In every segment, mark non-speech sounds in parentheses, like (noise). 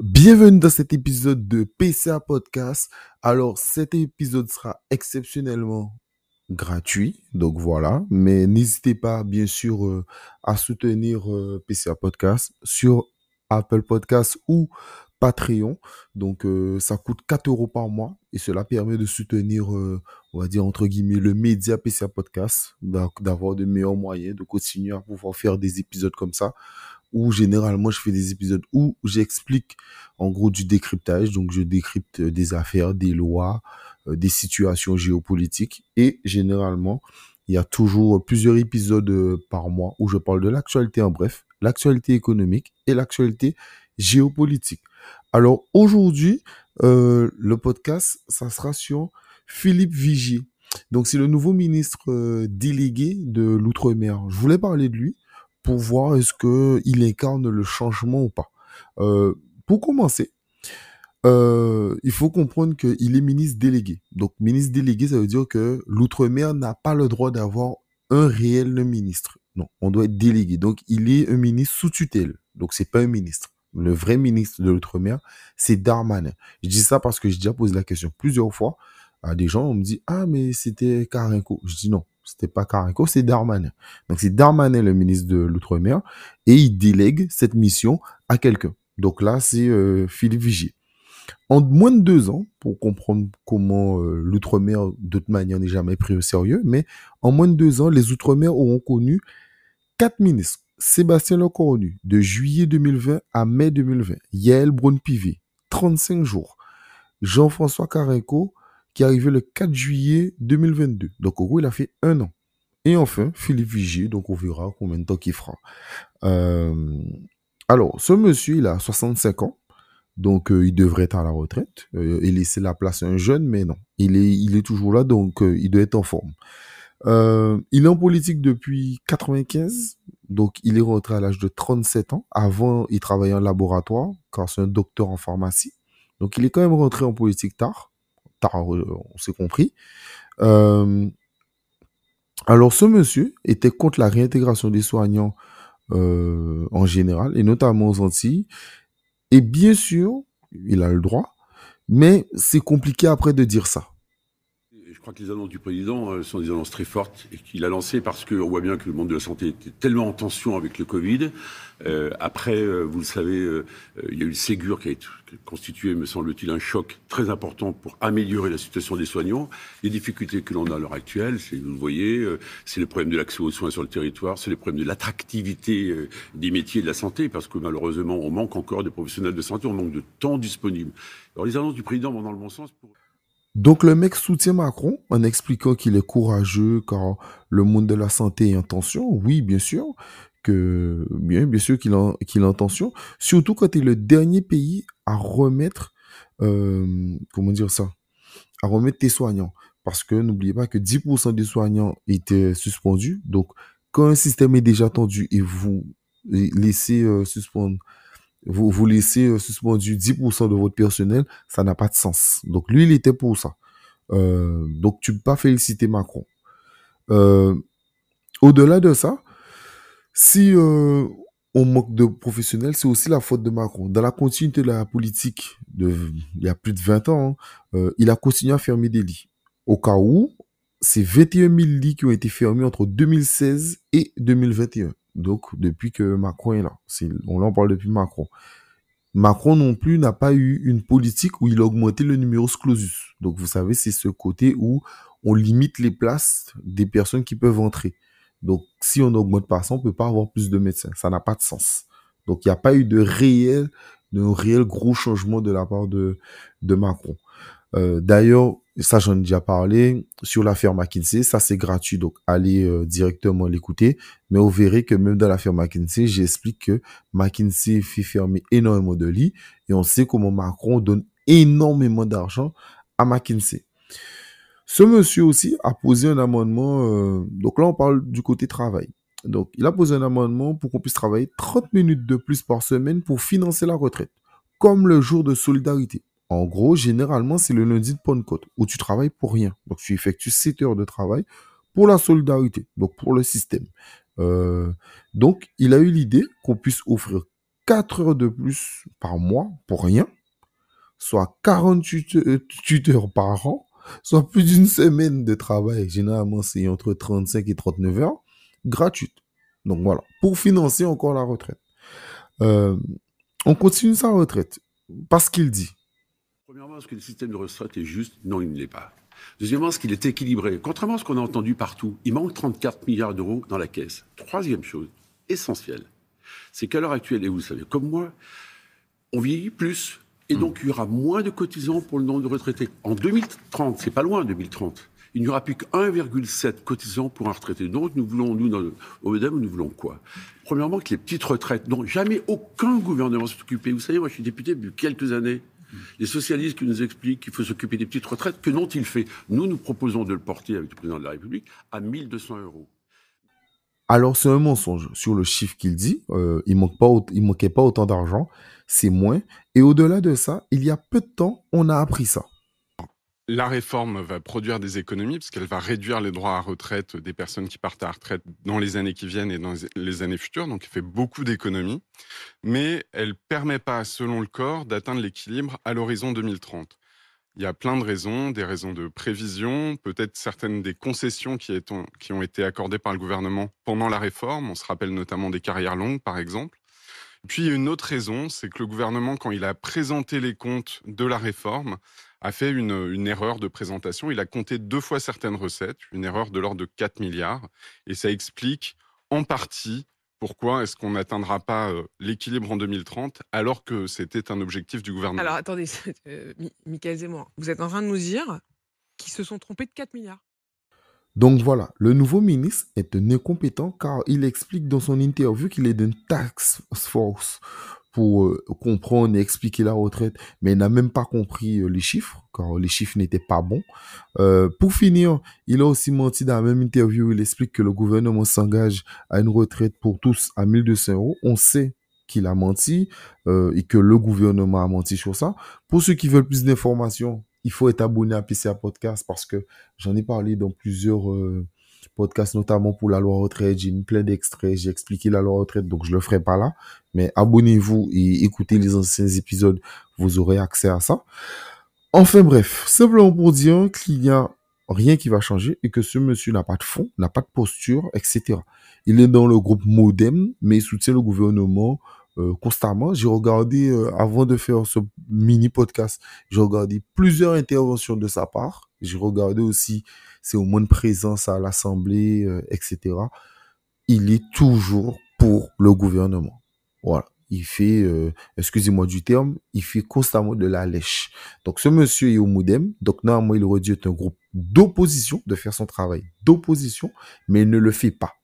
Bienvenue dans cet épisode de PCA Podcast. Alors, cet épisode sera exceptionnellement gratuit, donc voilà. Mais n'hésitez pas, bien sûr, euh, à soutenir euh, PCA Podcast sur Apple Podcast ou Patreon. Donc, euh, ça coûte 4 euros par mois et cela permet de soutenir, on va dire, entre guillemets, le média PCA Podcast, d'avoir de meilleurs moyens de continuer à pouvoir faire des épisodes comme ça où généralement je fais des épisodes où j'explique en gros du décryptage. Donc je décrypte des affaires, des lois, euh, des situations géopolitiques. Et généralement, il y a toujours plusieurs épisodes euh, par mois où je parle de l'actualité en bref, l'actualité économique et l'actualité géopolitique. Alors aujourd'hui, euh, le podcast, ça sera sur Philippe Vigier. Donc c'est le nouveau ministre délégué de l'Outre-mer. Je voulais parler de lui pour voir est-ce que il incarne le changement ou pas. Euh, pour commencer, euh, il faut comprendre qu'il est ministre délégué. Donc, ministre délégué, ça veut dire que l'outre-mer n'a pas le droit d'avoir un réel ministre. Non, on doit être délégué. Donc, il est un ministre sous tutelle. Donc, c'est pas un ministre. Le vrai ministre de l'outre-mer, c'est Darmanin. Je dis ça parce que j'ai déjà posé la question plusieurs fois à des gens. On me dit, ah, mais c'était Karenko. Je dis non, c'était pas Carico, c'est Darmanin. Donc c'est Darmanin le ministre de l'Outre-mer et il délègue cette mission à quelqu'un. Donc là, c'est euh, Philippe Vigier. En moins de deux ans, pour comprendre comment euh, l'Outre-mer, de toute manière, n'est jamais pris au sérieux, mais en moins de deux ans, les Outre-mer auront connu quatre ministres. Sébastien Lecornu, de juillet 2020 à mai 2020. Yael Braun-Pivet, 35 jours. Jean-François Carinco, qui est arrivé le 4 juillet 2022. Donc, au gros, il a fait un an. Et enfin, Philippe Vigier, donc on verra combien de temps qu'il fera. Euh, alors, ce monsieur, il a 65 ans, donc euh, il devrait être à la retraite euh, et laisser la place à un jeune, mais non, il est, toujours là, donc il doit être en forme. il est en politique depuis 95, donc il est rentré à l'âge de 37 ans. Avant, il travaillait en laboratoire, car c'est un docteur en pharmacie. Donc il est quand même rentré en politique tard on s'est compris. Euh, alors, ce monsieur était contre la réintégration des soignants euh, en général, et notamment aux Antilles. Et bien sûr, il a le droit, mais c'est compliqué après de dire ça. Je crois que les annonces du président euh, sont des annonces très fortes et qu'il a lancées parce qu'on voit bien que le monde de la santé était tellement en tension avec le Covid. Euh, après, euh, vous le savez, il y a eu le Ségur qui a été constitué, me semble-t-il, un choc très important pour améliorer la situation des soignants. Les difficultés que l'on a à l'heure actuelle, vous le voyez, c'est le problème de l'accès aux soins sur le territoire, c'est le problème de l'attractivité des métiers de la santé, parce que malheureusement, on manque encore de professionnels de santé, on manque de temps disponible. Alors les annonces du président vont dans le bon sens. Donc le mec soutient Macron en expliquant qu'il est courageux car le monde de la santé est en tension. Oui, bien sûr que bien, bien sûr qu'il qu'il en tension. Surtout quand il est le dernier pays à remettre, euh, comment dire ça, à remettre tes soignants. Parce que n'oubliez pas que 10% des soignants étaient suspendus. Donc quand un système est déjà tendu et vous laissez euh, suspendre vous, vous laissez euh, suspendu 10% de votre personnel, ça n'a pas de sens. Donc lui, il était pour ça. Euh, donc tu peux pas féliciter Macron. Euh, au-delà de ça, si on manque de professionnels, c'est aussi la faute de Macron. Dans la continuité de la politique de, il y a plus de 20 ans, hein, il a continué à fermer des lits. Au cas où, c'est 21 000 lits qui ont été fermés entre 2016 et 2021. Donc, depuis que Macron est là, on en parle depuis Macron. Macron non plus n'a pas eu une politique où il a augmenté le numerus clausus. Donc, vous savez, c'est ce côté où on limite les places des personnes qui peuvent entrer. Donc, si on n'augmente pas ça, on peut pas avoir plus de médecins. Ça n'a pas de sens. Donc, il n'y a pas eu de réel, de réel gros changement de la part de, de Macron. Euh, D'ailleurs, ça j'en ai déjà parlé, sur l'affaire McKinsey, ça c'est gratuit, donc allez euh, directement l'écouter. Mais vous verrez que même dans l'affaire McKinsey, j'explique que McKinsey fait fermer énormément de lits et on sait comment Macron donne énormément d'argent à McKinsey. Ce monsieur aussi a posé un amendement, euh, donc là on parle du côté travail. Donc il a posé un amendement pour qu'on puisse travailler 30 minutes de plus par semaine pour financer la retraite, comme le jour de solidarité. En gros, généralement, c'est le lundi de Pentecôte où tu travailles pour rien. Donc, tu effectues 7 heures de travail pour la solidarité, donc pour le système. Euh, donc, il a eu l'idée qu'on puisse offrir 4 heures de plus par mois pour rien, soit 48 heures par an, soit plus d'une semaine de travail. Généralement, c'est entre 35 et 39 heures, gratuite. Donc voilà, pour financer encore la retraite. Euh, on continue sa retraite parce qu'il dit. Premièrement, est-ce que le système de retraite est juste? Non, il ne l'est pas. Deuxièmement, est-ce qu'il est équilibré? Contrairement à ce qu'on a entendu partout, il manque 34 milliards d'euros dans la caisse. Troisième chose, essentielle, c'est qu'à l'heure actuelle, et vous le savez comme moi, on vieillit plus. Et donc, il y aura moins de cotisants pour le nombre de retraités. En 2030, c'est pas loin, 2030, il n'y aura plus que 1,7 cotisants pour un retraité. Donc, nous voulons, nous, dans au MEDEM, nous voulons quoi? Premièrement, que les petites retraites dont jamais aucun gouvernement s'est occupé. Vous savez, moi, je suis député depuis quelques années. Les socialistes qui nous expliquent qu'il faut s'occuper des petites retraites, que n'ont-ils fait Nous, nous proposons de le porter avec le président de la République à 1200 euros. Alors, c'est un mensonge sur le chiffre qu'il dit. Euh, il ne manquait pas autant d'argent, c'est moins. Et au-delà de ça, il y a peu de temps, on a appris ça. La réforme va produire des économies puisqu'elle va réduire les droits à retraite des personnes qui partent à retraite dans les années qui viennent et dans les années futures. Donc, elle fait beaucoup d'économies. Mais elle permet pas, selon le corps, d'atteindre l'équilibre à l'horizon 2030. Il y a plein de raisons, des raisons de prévision, peut-être certaines des concessions qui ont été accordées par le gouvernement pendant la réforme. On se rappelle notamment des carrières longues, par exemple. Puis, une autre raison, c'est que le gouvernement, quand il a présenté les comptes de la réforme, a fait une, erreur de présentation. Il a compté deux fois certaines recettes, une erreur de l'ordre de 4 milliards. Et ça explique en partie pourquoi est-ce qu'on n'atteindra pas euh, l'équilibre en 2030 alors que c'était un objectif du gouvernement Alors attendez, (laughs) euh, Michael Zemmour, vous êtes en train de nous dire qu'ils se sont trompés de 4 milliards donc voilà, le nouveau ministre est un incompétent car il explique dans son interview qu'il est d'une tax force pour euh, comprendre et expliquer la retraite, mais il n'a même pas compris euh, les chiffres, car les chiffres n'étaient pas bons. Euh, pour finir, il a aussi menti dans la même interview, il explique que le gouvernement s'engage à une retraite pour tous à 1200 euros. On sait qu'il a menti et que le gouvernement a menti sur ça. Pour ceux qui veulent plus d'informations, il faut être abonné à PCA Podcast parce que j'en ai parlé dans plusieurs podcast notamment pour la loi retraite. J'ai mis plein d'extraits, j'ai expliqué la loi retraite, donc je le ferai pas là. Mais abonnez-vous et écoutez les anciens épisodes, vous aurez accès à ça. Enfin bref, simplement pour dire qu'il n'y a rien qui va changer et que ce monsieur n'a pas de fond, n'a pas de posture, etc. Il est dans le groupe Modem, mais il soutient le gouvernement euh, constamment. J'ai regardé, euh, avant de faire ce mini podcast, j'ai regardé plusieurs interventions de sa part. J'ai regardé aussi c'est au moins de présence à l'Assemblée, euh, etc. Il est toujours pour le gouvernement. Voilà. Il fait, euh, excusez-moi du terme, il fait constamment de la lèche. Donc ce monsieur est au Modem. Donc normalement, il aurait dû être un groupe d'opposition, de faire son travail d'opposition, mais il ne le fait pas.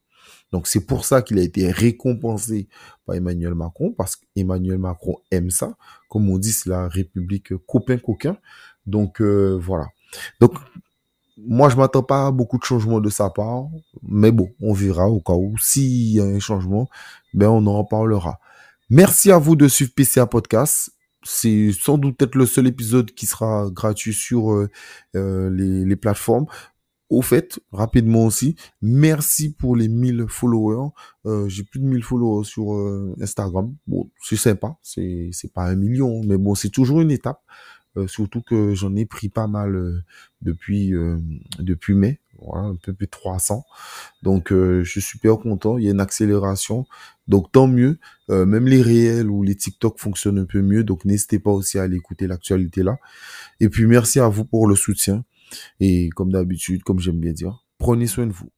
Donc c'est pour ça qu'il a été récompensé par Emmanuel Macron, parce qu'Emmanuel Macron aime ça. Comme on dit, c'est la République copain-coquin. Donc euh, voilà. Donc moi, je m'attends pas à beaucoup de changements de sa part, mais bon, on verra au cas où. S'il y a un changement, ben on en parlera. Merci à vous de suivre PCA Podcast. C'est sans doute peut-être le seul épisode qui sera gratuit sur euh, euh, les, les, plateformes. Au fait, rapidement aussi, merci pour les 1000 followers. Euh, J'ai plus de 1000 followers sur euh, Instagram. Bon, c'est sympa, c'est pas un million, mais bon, c'est toujours une étape. Euh, surtout que j'en ai pris pas mal depuis depuis mai, voilà, un peu plus de 300. Donc je suis super content, il y a une accélération. Donc tant mieux, même les réels ou les TikTok fonctionnent un peu mieux, donc n'hésitez pas aussi à aller écouter l'actualité là. Et puis merci à vous pour le soutien et comme d'habitude, comme j'aime bien dire, prenez soin de vous.